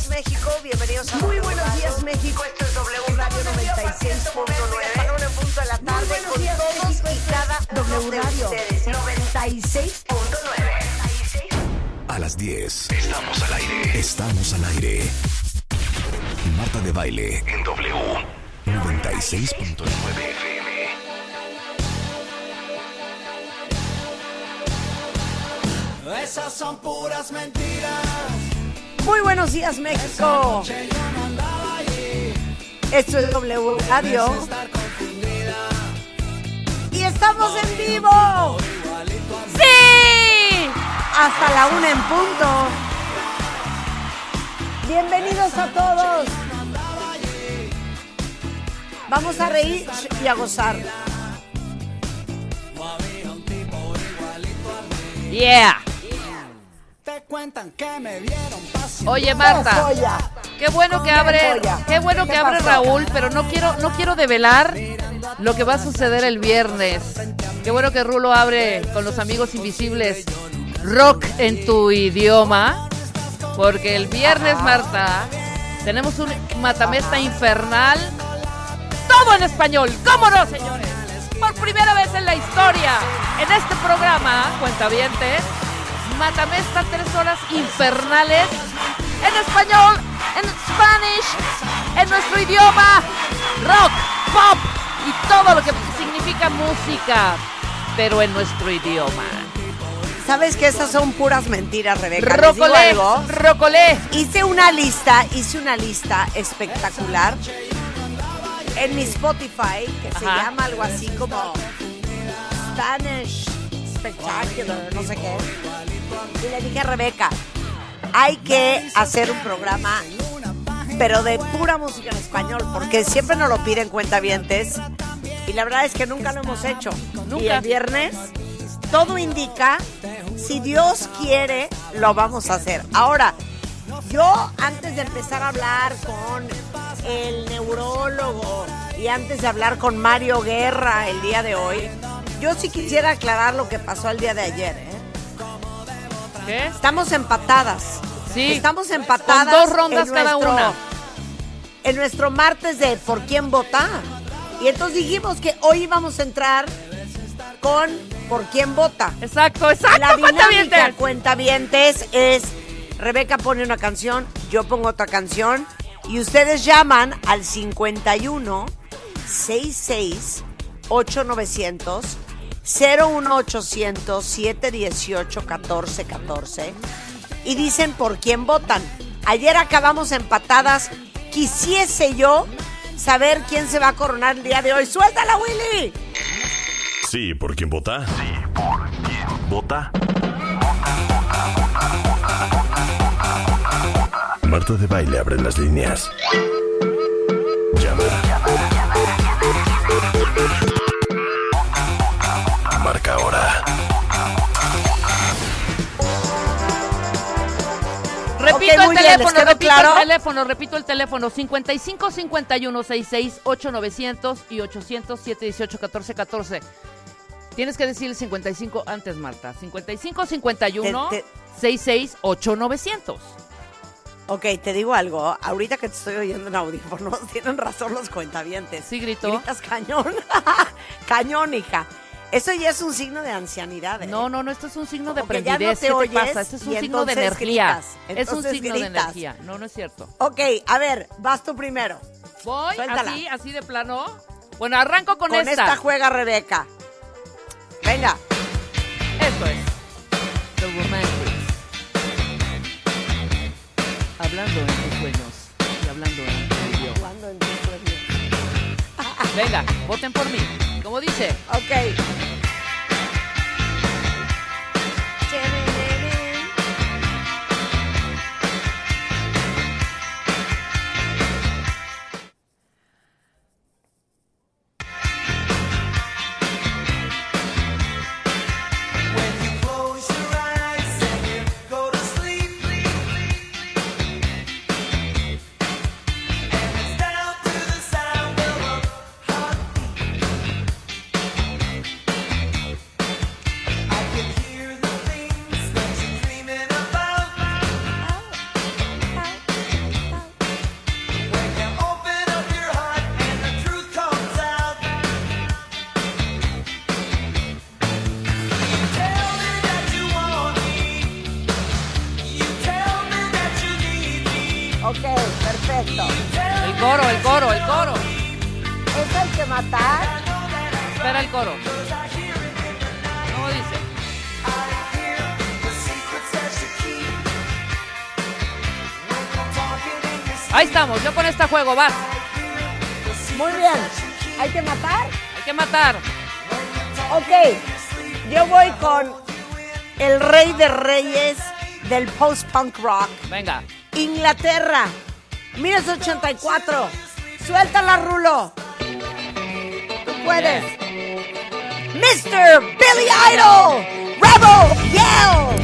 días, México. Bienvenidos a Muy buenos días, México. Esto es W Radio 96.9. Para un punto de la tarde con todos y cada W Radio 96.9. A las 10. Estamos al aire. Estamos al aire. Marta de baile en W 96.9 FM. Esas son puras mentiras. Muy buenos días, México. Esto es W Radio. Y estamos en vivo. ¡Sí! Hasta la una en punto. Bienvenidos a todos. Vamos a reír y a gozar. Yeah. Oye Marta, qué bueno que abre, qué bueno ¿Qué que abre? Raúl, pero no quiero, no quiero develar lo que va a suceder el viernes. Qué bueno que Rulo abre con los amigos invisibles rock en tu idioma, porque el viernes Marta tenemos un matamesta infernal, todo en español, ¿cómo no, señores? Por primera vez en la historia, en este programa, Cuentavientes, matamesta tres horas infernales en español, en Spanish, en nuestro idioma, rock, pop y todo lo que significa música, pero en nuestro idioma. ¿Sabes que esas son puras mentiras, Rebeca? ¿Les digo Rocolé, algo? rocolé. Hice una lista, hice una lista espectacular en mi Spotify que se llama algo así como Spanish Spectacular, no sé qué. Y le dije a Rebeca, hay que hacer un programa, pero de pura música en español, porque siempre nos lo piden cuentavientes y la verdad es que nunca lo hemos hecho. Nunca. Y el viernes todo indica, si Dios quiere, lo vamos a hacer. Ahora, yo antes de empezar a hablar con el neurólogo y antes de hablar con Mario Guerra el día de hoy, yo sí quisiera aclarar lo que pasó el día de ayer. ¿eh? ¿Qué? Estamos empatadas. Sí. Estamos empatadas. Con dos rondas en cada nuestro- una. En nuestro martes de por quién vota. Y entonces dijimos que hoy íbamos a entrar con por quién vota. Exacto, exacto, La dinámica cuentavientes. cuentavientes es Rebeca pone una canción, yo pongo otra canción y ustedes llaman al 51 66 8900 01800 718 1414 y dicen por quién votan. Ayer acabamos empatadas. Quisiese yo saber quién se va a coronar el día de hoy. ¡Suéltala, Willy! Sí, ¿por quién vota? Sí, ¿por quién vota? Marta de baile abre las líneas. Llama. Marca ahora. Repito Ok, el muy bien, ¿les teléfono, repito claro? el teléfono, repito el teléfono 55 51 66 8900 y 800 718 14 14. Tienes que decir el 55 antes, Marta. 55 51 Te- te- 66 8900. Ok, te digo algo. Ahorita que te estoy oyendo en audífonos, tienen razón los cuentavientes. Sí, gritó. Gritas cañón. cañón, hija. Eso ya es un signo de ancianidad. ¿eh? No, no, no, esto es un signo de Como que ya no prendidez. te ¿Qué oyes te pasa? Este es un signo de energía. gritas, es un signo de energía. No, no es cierto. Ok, a ver, vas tú primero. Voy Suéltala. así, así de plano. Bueno, arranco con, Con esta. juega Rebeca. Venga. Esto es The Romantics. Hablando en tus sueños y hablando en tu idioma. Hablando en tus sueños. Venga, voten por mí. Como dice. Ok, El coro. ¿Cómo dice? Ahí estamos, yo con este juego, vas. Muy bien. ¿Hay que matar? Hay que matar. Ok, yo voy con el rey de reyes del post-punk rock. Venga. Inglaterra, 1984. Suéltala, Rulo. Tú puedes. Mr. Billy Idol, Rebel Yell.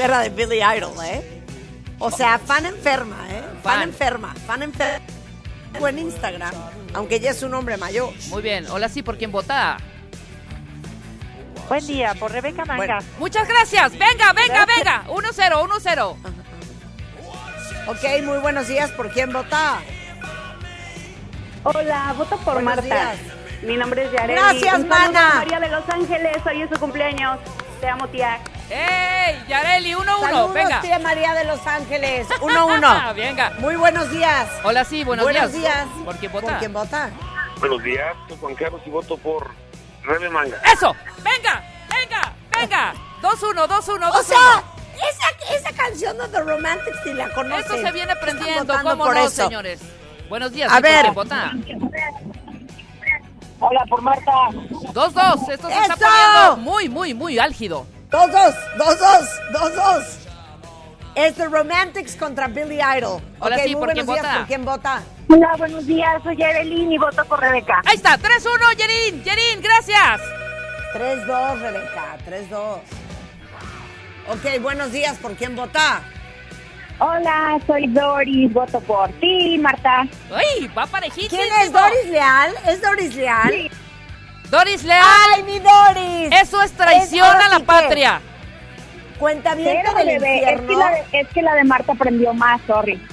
Yo era de Billy Idol, ¿eh? O sea, fan enferma, ¿eh? Fan, Fan. enferma, fan enferma. En Instagram, aunque ya es un hombre mayor. Muy bien. Hola, sí, ¿por quién vota? Buen día, por Rebeca Manga. Bueno. Muchas gracias. Venga, venga, venga. 1-0, 1-0. Ok, muy buenos días. ¿Por quién vota? Hola, voto por Buenos Marta. días. Mi nombre es Yareli. Gracias, mana. María de Los Ángeles, hoy es su cumpleaños. Te amo, tía. ¡Ey! Yareli, 1-1. Saludos, Venga. tía María de Los Ángeles. 1-1. Venga. Muy buenos días. Hola, sí, buenos, buenos días. ¿Por quién vota? ¿Por quién vota? Buenos días, soy Juan Carlos y voto por Rebe Manga. ¡Eso! ¡Venga! ¡Venga! ¡Venga! 2-1, 2-1, 2-1. O sea, esa, esa canción de The Romantics, si la conocen. Esto se viene aprendiendo, ¿cómo por no, eso. señores? Buenos días, A ¿sí, por ver. quién vota? Hola, por Marta. 2-2, esto se está poniendo muy, muy, muy álgido. Dos, dos, dos, dos, dos, dos. Es The Romantics contra Billy Idol. Hola, ok, sí, muy ¿por quién buenos días. vota? ¿Por quién vota? Hola, buenos días, soy Yareli y voto por Rebeca. Ahí está, 3-1, Yerin, Yerin, gracias. 3-2, Rebeca, 3-2. Ok, buenos días. ¿Por quién vota? Hola, soy Doris, voto por ti, Marta. ¡Ay, va parejito! ¿Quién es Doris Leal? ¿Es Doris Leal? Sí. Doris Leal. ¡Ay, mi Doris! Eso es traición a la sí que- patria. Cuenta bien Pero, del bebé, es que, la de, es que la de Marta aprendió más, sorry.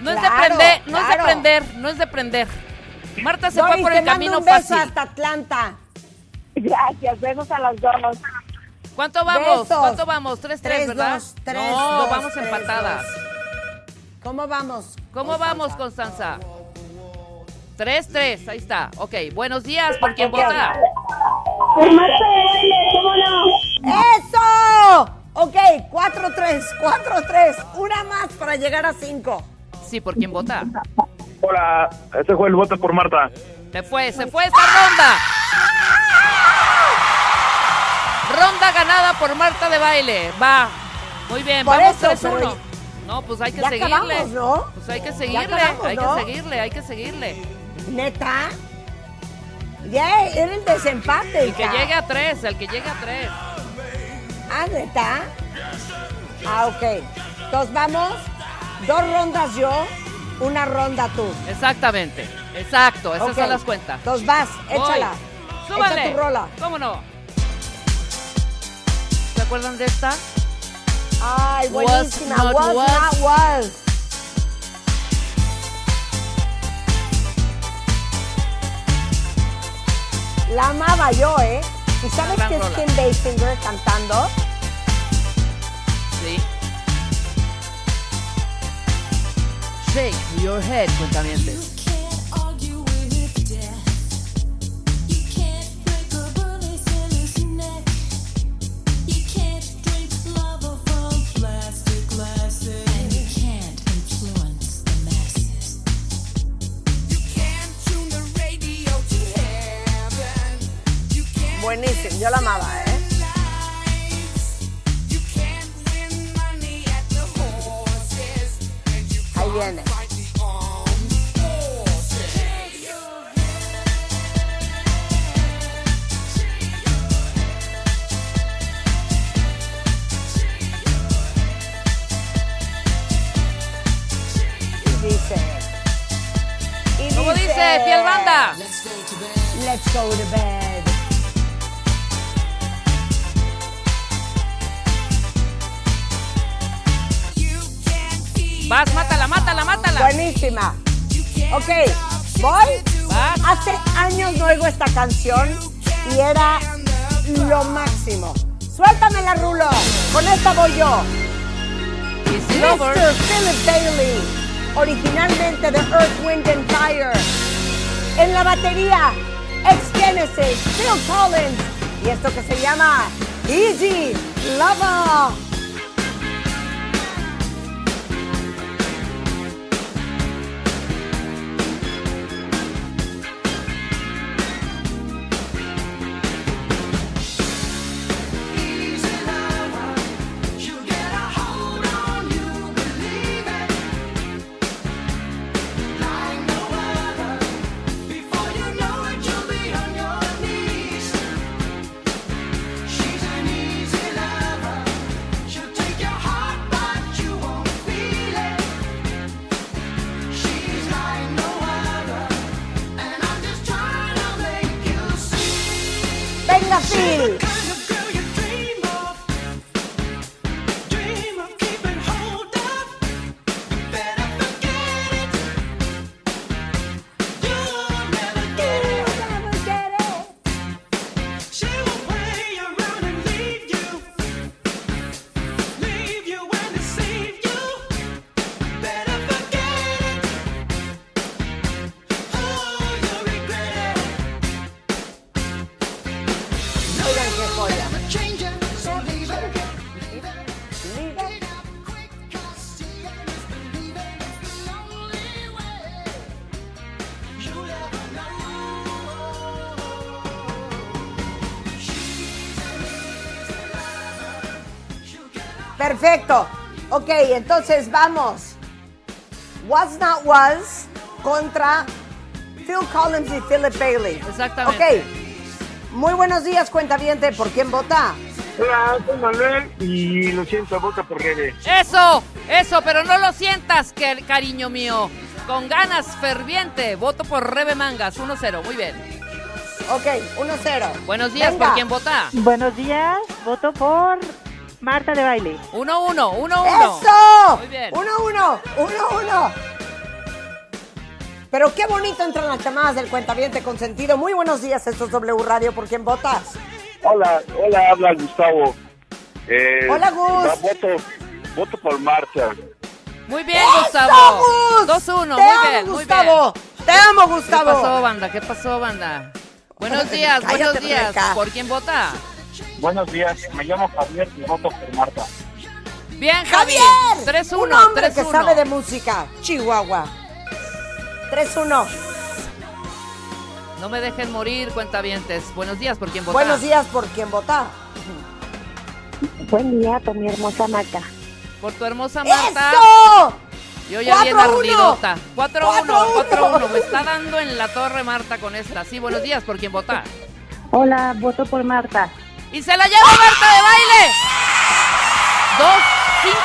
No es de prender, no es de prender, no es de prender. Marta se Doris, fue por te el mando camino un beso fácil. hasta Atlanta. Gracias, besos a las dos. ¿Cuánto vamos? Besos. ¿Cuánto vamos? 3-3, Tres, ¿verdad? dos, tres, no, dos, vamos tres, empatadas. dos. ¿Cómo vamos? ¿Cómo vamos, Constanza? 3-3, ahí está. Ok, buenos días, ¿por quién vota? Por Marta de baile, ¿cómo no? ¡Eso! Ok, 4-3, 4-3. Una más para llegar a 5. Sí, ¿por quién vota? Hola, este fue el voto por Marta. Se fue, se fue esta ronda. Ronda ganada por Marta de baile. Va. Muy bien, Por vamos eso, 3-1. pero- No, pues hay que Ya seguirle. acabamos, ¿no? Pues hay que seguirle, acabamos, hay ¿no? que seguirle, hay que seguirle. ¿Neta? Ya era el desempate, El que llegue a 3, el que llegue a 3. Ah, ¿neta? Ah, ok. Entonces vamos, dos rondas yo, una ronda tú. Exactamente, exacto, esas Ok. son las cuentas. Entonces vas, Voy. échala. Súbale. Echa tu rola. ¿Cómo no? ¿Se acuerdan de esta? Ay, Was buenísima. not Was, was. not was. La amaba yo, ¿eh? ¿Y sabes que es. Kim Basinger cantando? Sí. Shake your head, cuentamientos. Yo la amaba, ¿eh? Ahí viene. Y dice. y ¿Cómo dice, fiel banda? Let's go to bed. Vas, Buenísima. Ok, voy. Vas. Hace años no oigo esta canción y era lo máximo. Suéltamela, Rulo. Con esta voy yo. Mr. Philip Bailey, originalmente de Earth, Wind and Fire. En la batería, ex Genesis, Phil Collins. Y esto que se llama Easy Lover. Perfecto. Ok, entonces vamos. Was Not Was contra Phil Collins y Philip Bailey. Exactamente. Ok. Muy buenos días, cuentaviente. ¿Por quién vota? Hola, soy Manuel y lo siento, vota por Rebe. Eso, eso, pero no lo sientas, que, cariño mío. Con ganas ferviente, voto por Rebe Mangas, 1-0, muy bien. Ok, 1-0. Buenos días, Venga. ¿por quién vota? Buenos días, voto por Marta de Baile. 1-1, 1-1. ¡Eso! Muy bien. 1-1, 1-1. Pero qué bonito entran las llamadas del cuentaviente consentido. Muy buenos días, esto es W Radio. ¿Por quién votas? Hola, hola, habla Gustavo. Eh, Hola, Gus. va- Voto, voto por Marta. Muy bien, ¡Eso, Gustavo. Gus! 2-1, Te muy amo, bien, muy Gustavo. bien. Te amo, ¿Qué Gustavo. pasó, banda? ¿Qué pasó, banda? Buenos días, Cállate, buenos días. Rebeca. ¿Por quién vota? Buenos días, me llamo Javier y voto por Marta. Bien, Javi. ¡Javier! 3-1, Un hombre que 3-1. sabe de música. Chihuahua. 3-1. No me dejen morir, cuentavientes. Buenos días, ¿por quién vota? Buenos días, ¿por quién vota? Buen día con mi hermosa Marta. Por tu hermosa Marta. ¡Eso! Yo ya bien 4-1. ardidota. 4-1, 4-1. 4-1. Me está dando en la torre Marta con esta. Sí, buenos días, ¿por quién vota? Hola, voto por Marta. ¡Y se la lleva Marta de baile! 2, 5,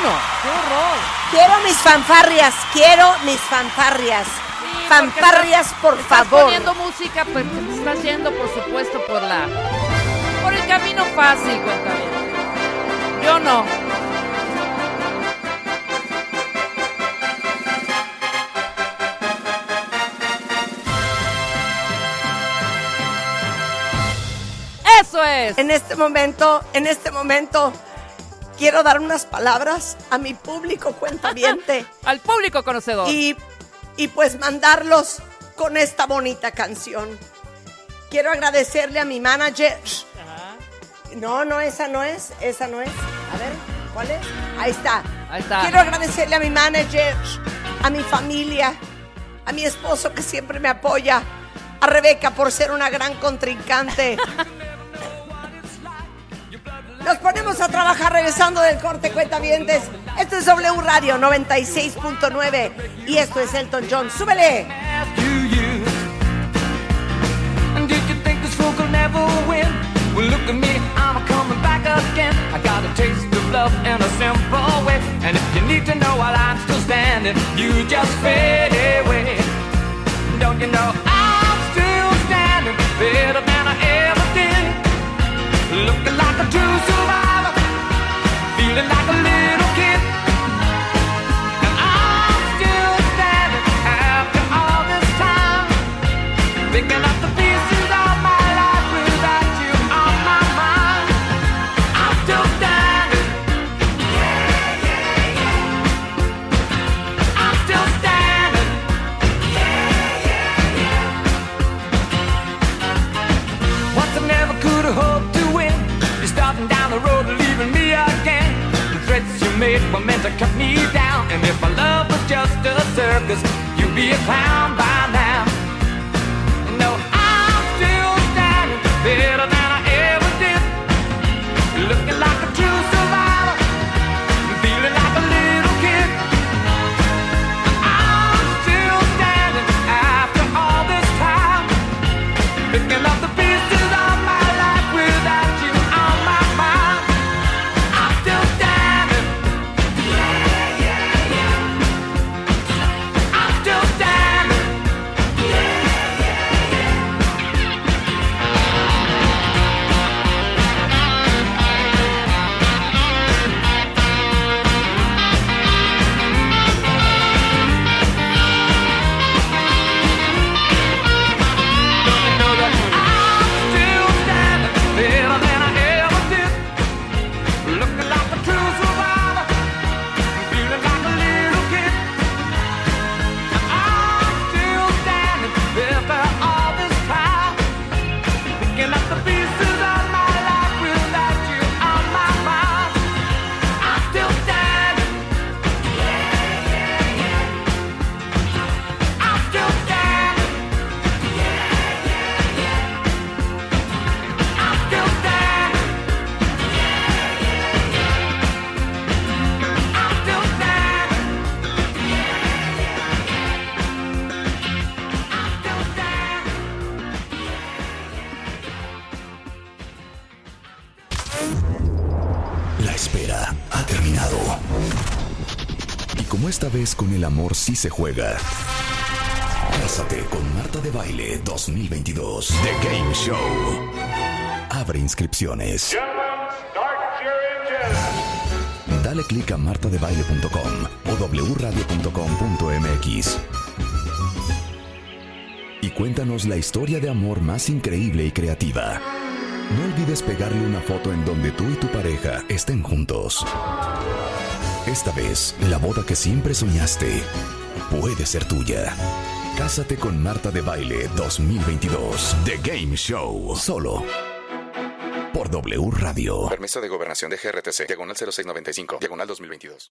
1. ¡Qué horror! Quiero mis fanfarrias, quiero mis fanfarrias. Sí, fanfarrias, porque por estás favor. poniendo música, pero te estás yendo, por supuesto, por la... Por el camino fácil, cuéntame. Yo no. ¡Eso es! En este momento, en este momento, quiero dar unas palabras a mi público cuentaviente Al público conocedor. y, y pues mandarlos con esta bonita canción. Quiero agradecerle a mi manager. No, no, esa no es, esa no es. A ver, ¿cuál es? Ahí está. Ahí está. Quiero agradecerle a mi manager, a mi familia, a mi esposo que siempre me apoya, a Rebeca por ser una gran contrincante, ponemos a trabajar regresando del corte cuenta vientes. Esto es W Radio 96.9 y esto es Elton John. ¡Súbele! ¿Did you think this book will never win? Well, look at me, I'm coming back again. I got a taste of Love in a simple way, and if you need to know while I'm still standing, you just fade away. Don't you know I'm still standing better than I ever did? Looking like a true survivor. feeling like a con el amor sí se juega. Cásate con Marta de Baile 2022. The Game Show. Abre inscripciones. Dale click a martadebaile.com o wradio.com.mx y cuéntanos la historia de amor más increíble y creativa. No olvides pegarle una foto en donde tú y tu pareja estén juntos. Esta vez, la boda que siempre soñaste puede ser tuya. Cásate con Marta de Baile 2022. The Game Show. Solo. Por W Radio. Permiso de gobernación de GRTC. Diagonal 0695. Diagonal 2022.